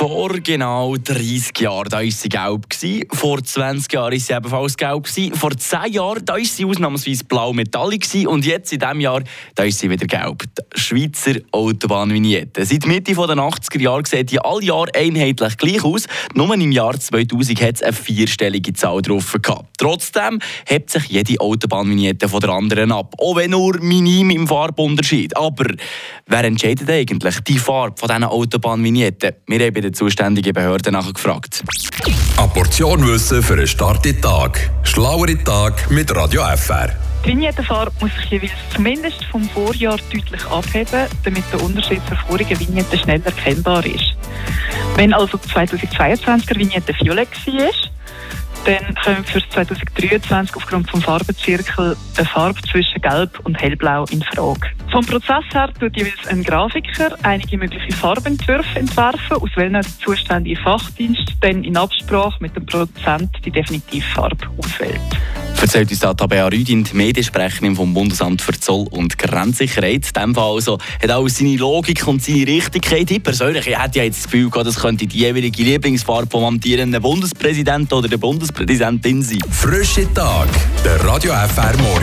Vor genau 30 Jahren war sie gelb. Vor 20 Jahren war sie ebenfalls gelb. Vor 10 Jahren war sie ausnahmsweise blau-metallig. Und jetzt, in diesem Jahr, da ist sie wieder gelb. Die Schweizer Autobahnvignette. Seit Mitte der 80er Jahre sieht die alle Jahre einheitlich gleich aus. Nur im Jahr 2000 hat es eine vierstellige Zahl drauf gehabt. Trotzdem hebt sich jede Autobahnvignette von der anderen ab. Auch wenn nur minim im Farbunterschied. Aber wer entscheidet eigentlich die Farbe von diesen Autobahnvignetten? Wir haben den zuständigen Behörden nachgefragt. Eine Portion Wissen für einen starken Tag. Schlauere Tag mit Radio FR. Die Vignettenfarbe muss sich jeweils zumindest vom Vorjahr deutlich abheben, damit der Unterschied zur vorigen Vignette schnell erkennbar ist. Wenn also die 2022er Vignette violett war, dann kommt für 2023 aufgrund des Farbenzirkel eine Farbe zwischen Gelb und Hellblau in Frage. Vom Prozess her tut jeweils ein Grafiker einige mögliche Farbentwürfe entwerfen, aus welchen der zuständige Fachdienst dann in Absprache mit dem Produzent die definitive Farbe auswählt. Erzählt uns da Tabea Rüdin, die Mediensprecherin vom Bundesamt für Zoll und Grenzsicherheit. In dem Fall also hat auch seine Logik und seine Richtigkeit. Ich persönlich hätte ja jetzt das Gefühl gehabt, das könnte die jeweilige Lieblingsfarbe vom amtierenden Bundespräsidenten oder der Bundespräsidentin sein. Frische Tag, der Radio FR Morgen.